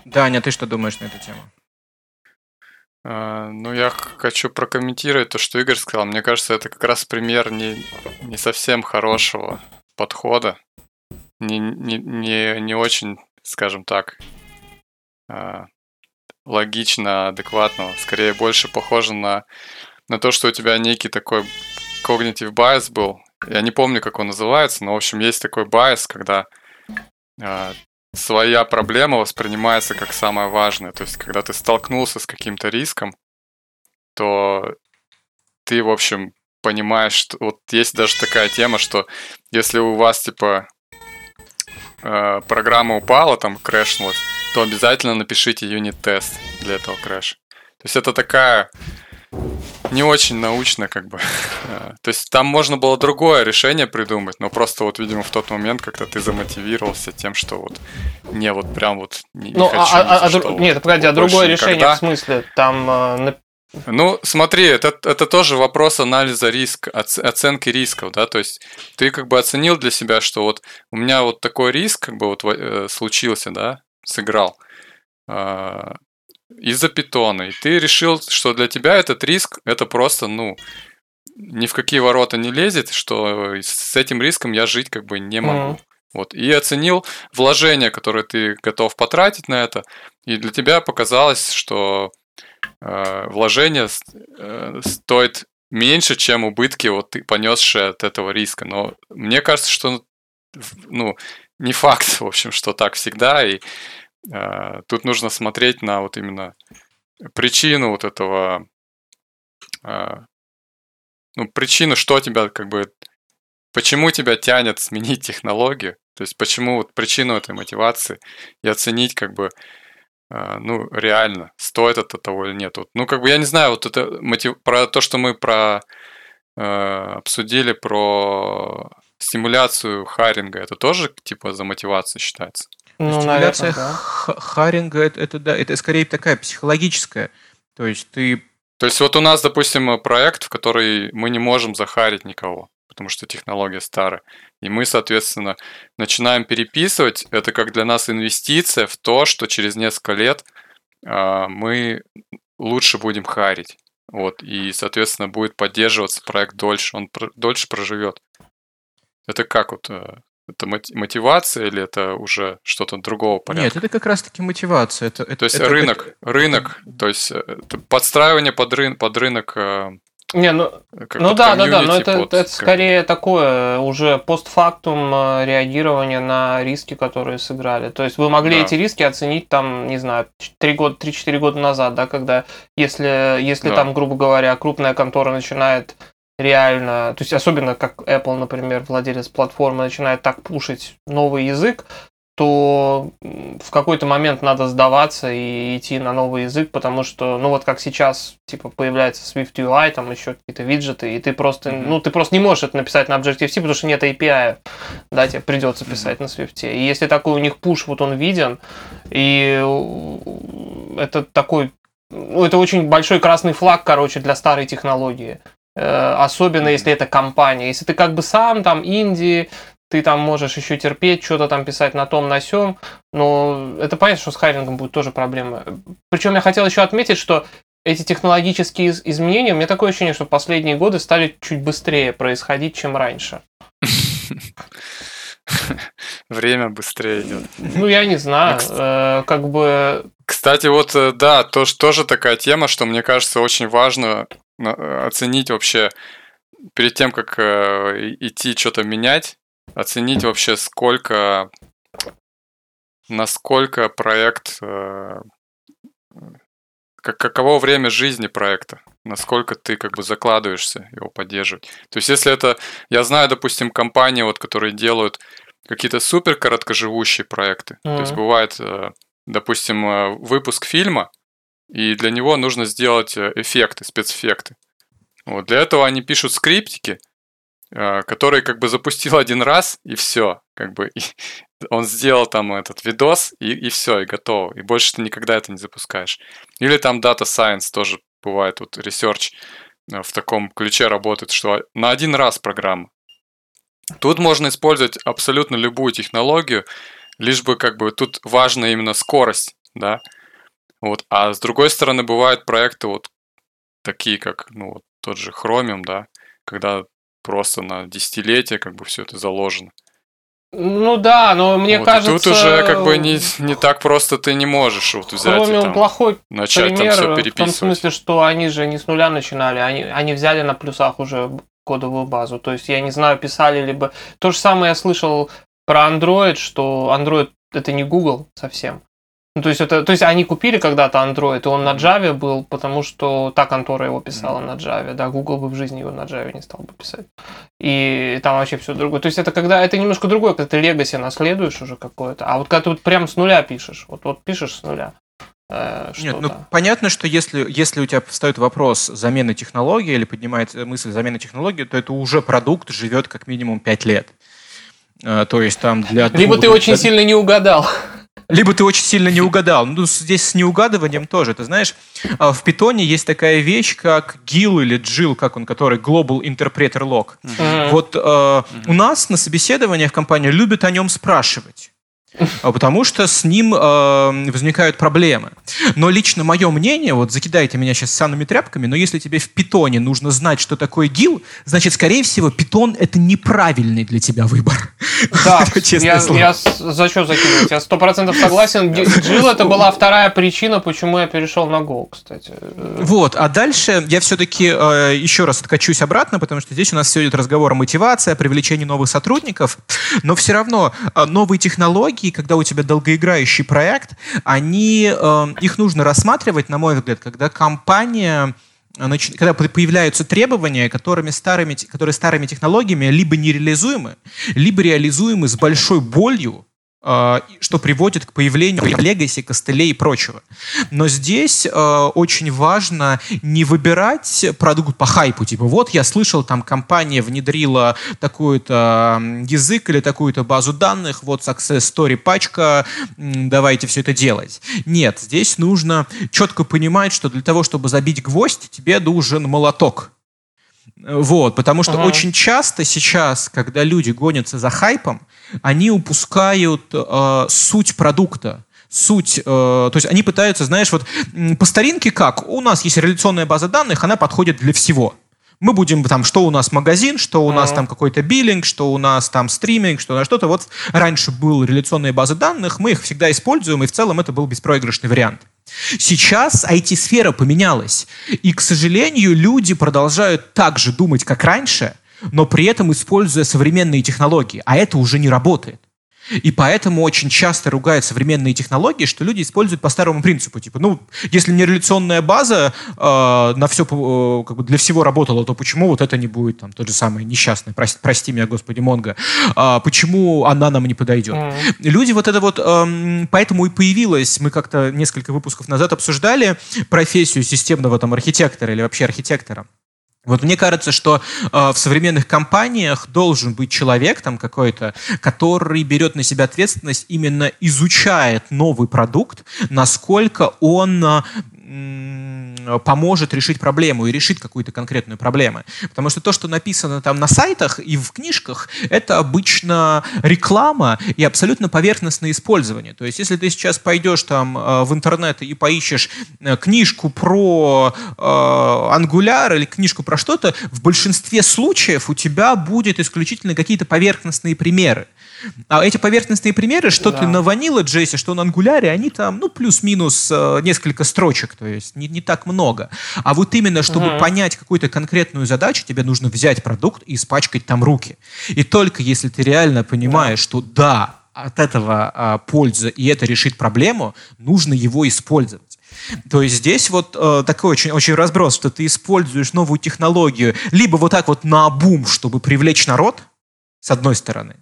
Даня, ты что думаешь на эту тему? Uh, ну, я хочу прокомментировать то, что Игорь сказал. Мне кажется, это как раз пример не, не совсем хорошего подхода не, не, не, не очень, скажем так, э, логично, адекватного. Скорее, больше похоже на, на то, что у тебя некий такой cognitive bias был. Я не помню, как он называется, но, в общем, есть такой bias, когда э, своя проблема воспринимается как самое важное. То есть, когда ты столкнулся с каким-то риском, то ты, в общем, понимаешь, что вот есть даже такая тема, что если у вас, типа, э, программа упала, там крэшнулась, то обязательно напишите юнит-тест для этого крэша. То есть это такая не очень научно, как бы. Э, то есть там можно было другое решение придумать, но просто вот, видимо, в тот момент как-то ты замотивировался тем, что вот не вот прям вот не, ну, не хочу. А, а, а, нет, погоди, а другое решение никогда. в смысле? Там э, ну, смотри, это, это тоже вопрос анализа риска, оценки рисков, да, то есть ты как бы оценил для себя, что вот у меня вот такой риск как бы вот э, случился, да, сыграл э, из-за питона, и ты решил, что для тебя этот риск, это просто, ну, ни в какие ворота не лезет, что с этим риском я жить как бы не могу. Mm-hmm. Вот, и оценил вложение, которое ты готов потратить на это, и для тебя показалось, что Э, вложение э, стоит меньше, чем убытки вот ты понесшие от этого риска. Но мне кажется, что ну, не факт, в общем, что так всегда. И э, тут нужно смотреть на вот именно причину вот этого, ну, причину, что тебя как бы, почему тебя тянет сменить технологию, то есть почему вот причину этой мотивации и оценить как бы ну, реально, стоит это того или нет. Вот, ну, как бы я не знаю, вот это мотив... про то, что мы про э, обсудили про стимуляцию харинга, это тоже типа за мотивацию считается? Ну, Стимуляция наверное, да. харинга это, это да, это скорее такая психологическая. То есть ты. То есть вот у нас, допустим, проект, в который мы не можем захарить никого потому что технология старая. И мы, соответственно, начинаем переписывать. Это как для нас инвестиция в то, что через несколько лет э, мы лучше будем харить. Вот, и, соответственно, будет поддерживаться проект дольше, он про- дольше проживет. Это как вот э, это мотивация или это уже что-то другого порядка? Нет, это как раз-таки мотивация. Это, это, то есть это, рынок, это... рынок, то есть э, подстраивание под, рын, под рынок э, не, ну, ну да, да, да, но это, под, это скорее такое уже постфактум э, реагирование на риски, которые сыграли. То есть вы могли да. эти риски оценить там, не знаю, 3 года, 3-4 года назад, да, когда если, если да. там, грубо говоря, крупная контора начинает реально, то есть особенно как Apple, например, владелец платформы начинает так пушить новый язык, то в какой-то момент надо сдаваться и идти на новый язык, потому что, ну вот как сейчас, типа, появляется Swift UI, там еще какие-то виджеты, и ты просто, mm-hmm. ну, ты просто не можешь это написать на Objective-C, потому что нет API, да, тебе придется писать mm-hmm. на Swift. И если такой у них пуш, вот он виден, и это такой, ну, это очень большой красный флаг, короче, для старой технологии. Э, особенно если это компания. Если ты как бы сам там инди, ты там можешь еще терпеть, что-то там писать на том, на сём, но это понятно, что с хайрингом будет тоже проблема. Причем я хотел еще отметить, что эти технологические изменения, у меня такое ощущение, что последние годы стали чуть быстрее происходить, чем раньше. Время быстрее идет. Ну, я не знаю, э, как бы... Кстати, вот, э, да, тоже, тоже такая тема, что мне кажется очень важно э, оценить вообще перед тем, как идти что-то менять, оценить вообще, сколько насколько проект, э, как, каково время жизни проекта, насколько ты как бы закладываешься его поддерживать. То есть если это, я знаю, допустим, компании, вот, которые делают какие-то супер короткоживущие проекты. Mm-hmm. То есть бывает, э, допустим, э, выпуск фильма, и для него нужно сделать эффекты, спецэффекты. Вот для этого они пишут скриптики, который как бы запустил один раз, и все. Как бы и он сделал там этот видос, и, и все, и готово. И больше ты никогда это не запускаешь. Или там Data Science тоже бывает, вот Research э, в таком ключе работает, что на один раз программа. Тут можно использовать абсолютно любую технологию, лишь бы как бы тут важна именно скорость, да. Вот. А с другой стороны, бывают проекты вот такие, как ну, вот тот же Chromium, да, когда просто на десятилетия как бы все это заложено. Ну да, но мне вот, кажется... тут уже как бы не, не так просто ты не можешь вот взять Кроме и там, плохой начать пример, там все переписывать. В том смысле, что они же не с нуля начинали, они, они взяли на плюсах уже кодовую базу. То есть я не знаю, писали либо... То же самое я слышал про Android, что Android это не Google совсем. Ну, то есть, это, то есть они купили когда-то Android, и он на Java был, потому что та контора его писала mm-hmm. на Java. Да, Google бы в жизни его на Java не стал бы писать. И там вообще все другое. То есть это когда это немножко другое, когда ты Legacy наследуешь уже какое-то. А вот когда ты вот прям с нуля пишешь, вот, вот пишешь с нуля. Э, Нет, ну понятно, что если, если у тебя встает вопрос замены технологии или поднимает мысль замены технологии, то это уже продукт живет как минимум 5 лет. Э, то есть там для... Либо ты очень сильно не угадал. Либо ты очень сильно не угадал. Ну, здесь с неугадыванием тоже. Ты знаешь, а, в питоне есть такая вещь, как GIL или GIL, как он, который Global Interpreter Log. Mm-hmm. Вот mm-hmm. у нас на собеседованиях в компании любят о нем спрашивать. А, потому что с ним э, возникают проблемы. Но лично мое мнение, вот закидайте меня сейчас санными тряпками, но если тебе в питоне нужно знать, что такое гил, значит, скорее всего, питон — это неправильный для тебя выбор. Да, я, я за что закидывать? Я сто процентов согласен. Гил — это была вторая причина, почему я перешел на Go, кстати. Вот, а дальше я все-таки э, еще раз откачусь обратно, потому что здесь у нас все идет разговор о мотивации, о привлечении новых сотрудников, но все равно новые технологии такие, когда у тебя долгоиграющий проект, они, э, их нужно рассматривать, на мой взгляд, когда компания когда появляются требования, которыми старыми, которые старыми технологиями либо нереализуемы, либо реализуемы с большой болью, что приводит к появлению легаси, костылей и прочего. Но здесь э, очень важно не выбирать продукт по хайпу, типа вот я слышал, там компания внедрила такой-то язык или такую-то базу данных, вот success story пачка, давайте все это делать. Нет, здесь нужно четко понимать, что для того, чтобы забить гвоздь, тебе нужен молоток. Вот, потому что ага. очень часто сейчас, когда люди гонятся за хайпом, они упускают э, суть продукта суть, э, то есть они пытаются, знаешь, вот по старинке как? У нас есть реляционная база данных, она подходит для всего. Мы будем там, что у нас магазин, что у mm-hmm. нас там какой-то биллинг, что у нас там стриминг, что у нас что-то. Вот раньше был реляционные базы данных, мы их всегда используем, и в целом это был беспроигрышный вариант. Сейчас IT-сфера поменялась, и, к сожалению, люди продолжают так же думать, как раньше, но при этом используя современные технологии, а это уже не работает. И поэтому очень часто ругают современные технологии, что люди используют по старому принципу. Типа, ну, если не реляционная база э, на все, э, как бы для всего работала, то почему вот это не будет там тот же самый несчастный, прости, прости меня, господи, Монго, э, почему она нам не подойдет? Mm. Люди вот это вот, э, поэтому и появилось, мы как-то несколько выпусков назад обсуждали профессию системного там архитектора или вообще архитектора. Вот мне кажется, что э, в современных компаниях должен быть человек там какой-то, который берет на себя ответственность, именно изучает новый продукт, насколько он поможет решить проблему и решить какую-то конкретную проблему. Потому что то, что написано там на сайтах и в книжках, это обычно реклама и абсолютно поверхностное использование. То есть, если ты сейчас пойдешь там э, в интернет и поищешь э, книжку про э, Angular или книжку про что-то, в большинстве случаев у тебя будет исключительно какие-то поверхностные примеры. А эти поверхностные примеры, что да. ты на ванила Джесси, что на ангуляре, они там, ну, плюс-минус э, несколько строчек, то есть не, не так много. А вот именно, чтобы угу. понять какую-то конкретную задачу, тебе нужно взять продукт и испачкать там руки. И только если ты реально понимаешь, да. что да, от этого а, польза, и это решит проблему, нужно его использовать. То есть здесь вот э, такой очень, очень разброс, что ты используешь новую технологию либо вот так вот на бум, чтобы привлечь народ, с одной стороны,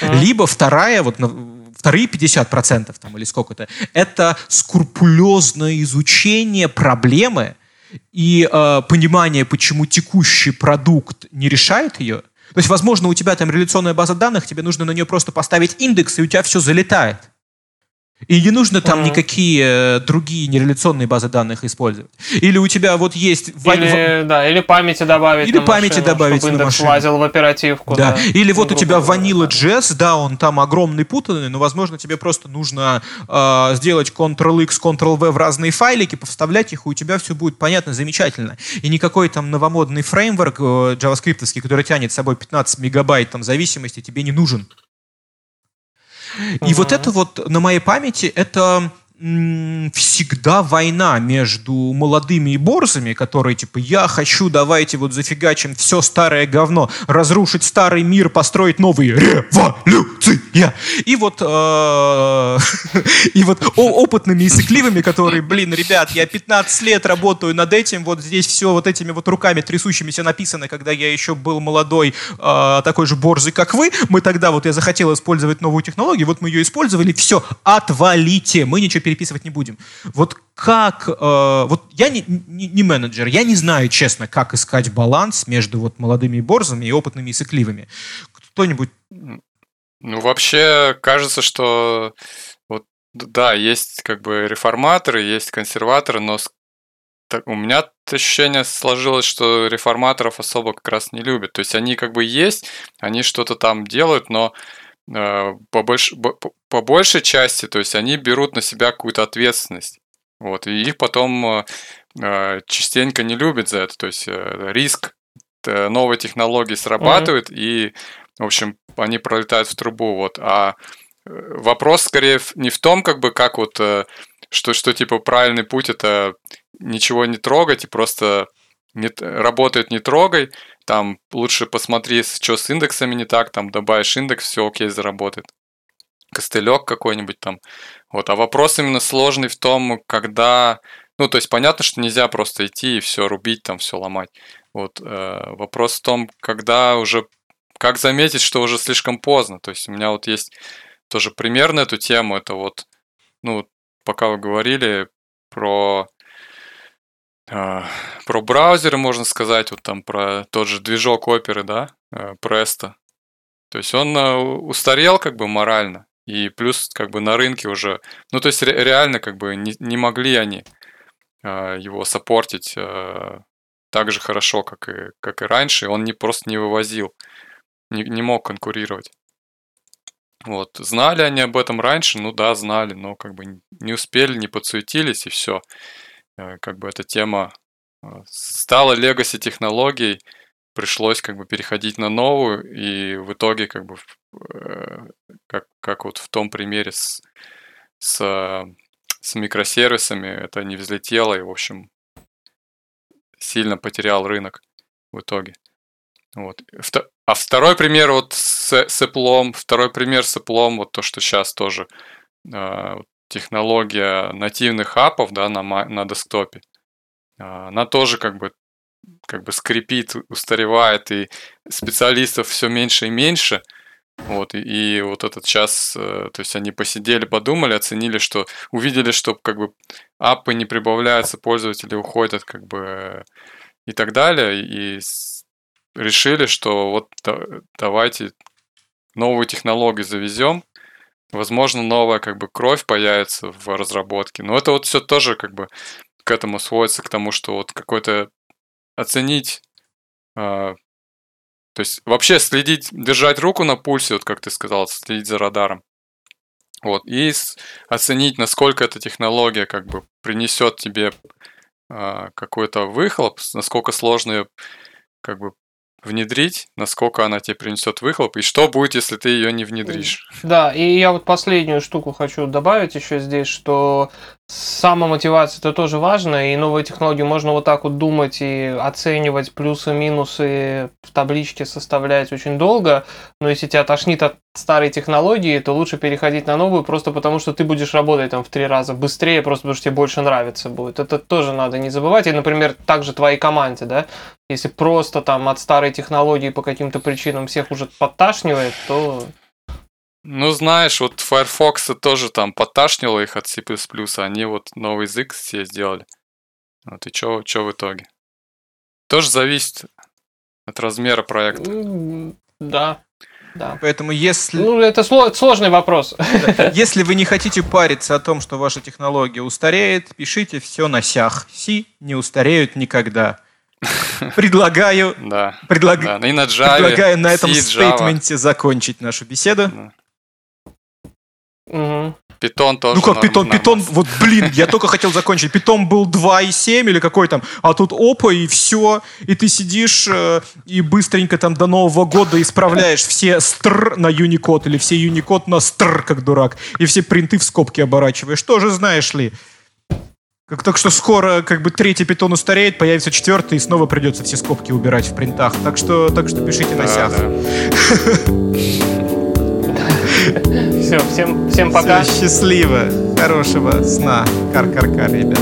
mm-hmm. либо вторая, вот вторые 50% там, или сколько-то, это скрупулезное изучение проблемы и э, понимание, почему текущий продукт не решает ее. То есть, возможно, у тебя там реляционная база данных, тебе нужно на нее просто поставить индекс, и у тебя все залетает. И не нужно там mm-hmm. никакие э, другие нереляционные базы данных использовать. Или у тебя вот есть... Или, в... да, или памяти добавить Или памяти машину, добавить чтобы на индекс машину. лазил в оперативку. Да. да. Или вот у тебя Vanilla JS, да, он там огромный, путанный, но, возможно, тебе просто нужно э, сделать Ctrl-X, Ctrl-V в разные файлики, повставлять их, и у тебя все будет понятно, замечательно. И никакой там новомодный фреймворк э, джаваскриптовский, который тянет с собой 15 мегабайт там зависимости, тебе не нужен. И вот это вот на моей памяти, это всегда война между молодыми и борзами, которые типа «я хочу, давайте вот зафигачим все старое говно, разрушить старый мир, построить новый революция!» И вот, э, и вот опытными и сыкливыми, которые, блин, ребят, я 15 лет работаю над этим, вот здесь все вот этими вот руками трясущимися написано, когда я еще был молодой, э, такой же борзый, как вы, мы тогда, вот я захотел использовать новую технологию, вот мы ее использовали, все, отвалите, мы ничего переписывать не будем. Вот как... Э, вот я не, не, не менеджер, я не знаю, честно, как искать баланс между вот молодыми и борзами и опытными и сыкливыми. Кто-нибудь... Ну, вообще, кажется, что вот, да, есть как бы реформаторы, есть консерваторы, но так, у меня ощущение сложилось, что реформаторов особо как раз не любят. То есть они как бы есть, они что-то там делают, но по, больш... по большей части, то есть они берут на себя какую-то ответственность. Вот, и их потом э, э, частенько не любят за это. То есть риск новой технологии срабатывает, mm-hmm. и, в общем, они пролетают в трубу. Вот. А вопрос скорее не в том, как бы, как вот, что, что типа правильный путь это ничего не трогать и просто не, работает не трогай, там лучше посмотри, что с индексами не так, там добавишь индекс, все окей, заработает. Костылек какой-нибудь там. Вот. А вопрос именно сложный в том, когда... Ну, то есть понятно, что нельзя просто идти и все рубить, там все ломать. Вот. Э, вопрос в том, когда уже... Как заметить, что уже слишком поздно. То есть у меня вот есть тоже пример на эту тему. Это вот, ну, пока вы говорили про про браузеры можно сказать, вот там про тот же движок оперы, да, Presto. То есть он э, устарел как бы морально. И плюс как бы на рынке уже, ну то есть реально как бы не, не могли они а, его саппортить а, так же хорошо, как и, как и раньше. Он не просто не вывозил, не, не мог конкурировать. Вот. Знали они об этом раньше? Ну да, знали, но как бы не успели, не подсуетились и все. Э, как бы эта тема э, стала легаси технологией, пришлось как бы переходить на новую, и в итоге как бы э, как, как вот в том примере с, с, с микросервисами это не взлетело, и, в общем, сильно потерял рынок в итоге. Вот. А второй пример вот с, с Apple, второй пример с Apple, вот то, что сейчас тоже технология нативных апов да, на, на десктопе, а, она тоже как бы, как бы скрипит, устаревает, и специалистов все меньше и меньше. Вот, и, и вот этот час, э, то есть они посидели, подумали, оценили, что увидели, что как бы апы не прибавляются, пользователи уходят, как бы и так далее, и решили, что вот давайте новую технологию завезем, возможно, новая как бы кровь появится в разработке. Но это вот все тоже как бы к этому сводится, к тому, что вот какой-то оценить, э, то есть вообще следить, держать руку на пульсе, вот как ты сказал, следить за радаром. Вот, и с, оценить, насколько эта технология как бы принесет тебе э, какой-то выхлоп, насколько сложно ее как бы внедрить, насколько она тебе принесет выхлоп, и что будет, если ты ее не внедришь. Да, и я вот последнюю штуку хочу добавить еще здесь, что самомотивация это тоже важно, и новые технологии можно вот так вот думать и оценивать плюсы, минусы, в табличке составлять очень долго, но если тебя тошнит от старой технологии, то лучше переходить на новую, просто потому что ты будешь работать там в три раза быстрее, просто потому что тебе больше нравится будет. Это тоже надо не забывать. И, например, также твоей команде, да, если просто там от старой технологии по каким-то причинам всех уже подташнивает, то ну, знаешь, вот Firefox тоже там поташнило их от C++, они вот новый язык все сделали. Вот и что чё в итоге? Тоже зависит от размера проекта. Да, да. Поэтому если... Ну, это сложный вопрос. Если вы не хотите париться о том, что ваша технология устареет, пишите все на сях. Си не устареют никогда. Предлагаю, да, предлаг... да. И на Java, предлагаю на этом C, стейтменте закончить нашу беседу. Да. Угу. Питон тоже. Ну как норм- питон, нормально. питон, вот блин, я только хотел закончить. Питон был 2,7 или какой там, а тут опа и все, и ты сидишь э, и быстренько там до Нового года исправляешь все стр на Unicode или все Unicode на стр, как дурак, и все принты в скобки оборачиваешь. Тоже знаешь ли. Как так что скоро как бы третий питон устареет, появится четвертый, и снова придется все скобки убирать в принтах. Так что, так что пишите на Да, сях. да. Все, всем, всем пока. Всё, счастливо, хорошего сна. Кар-кар-кар, ребята.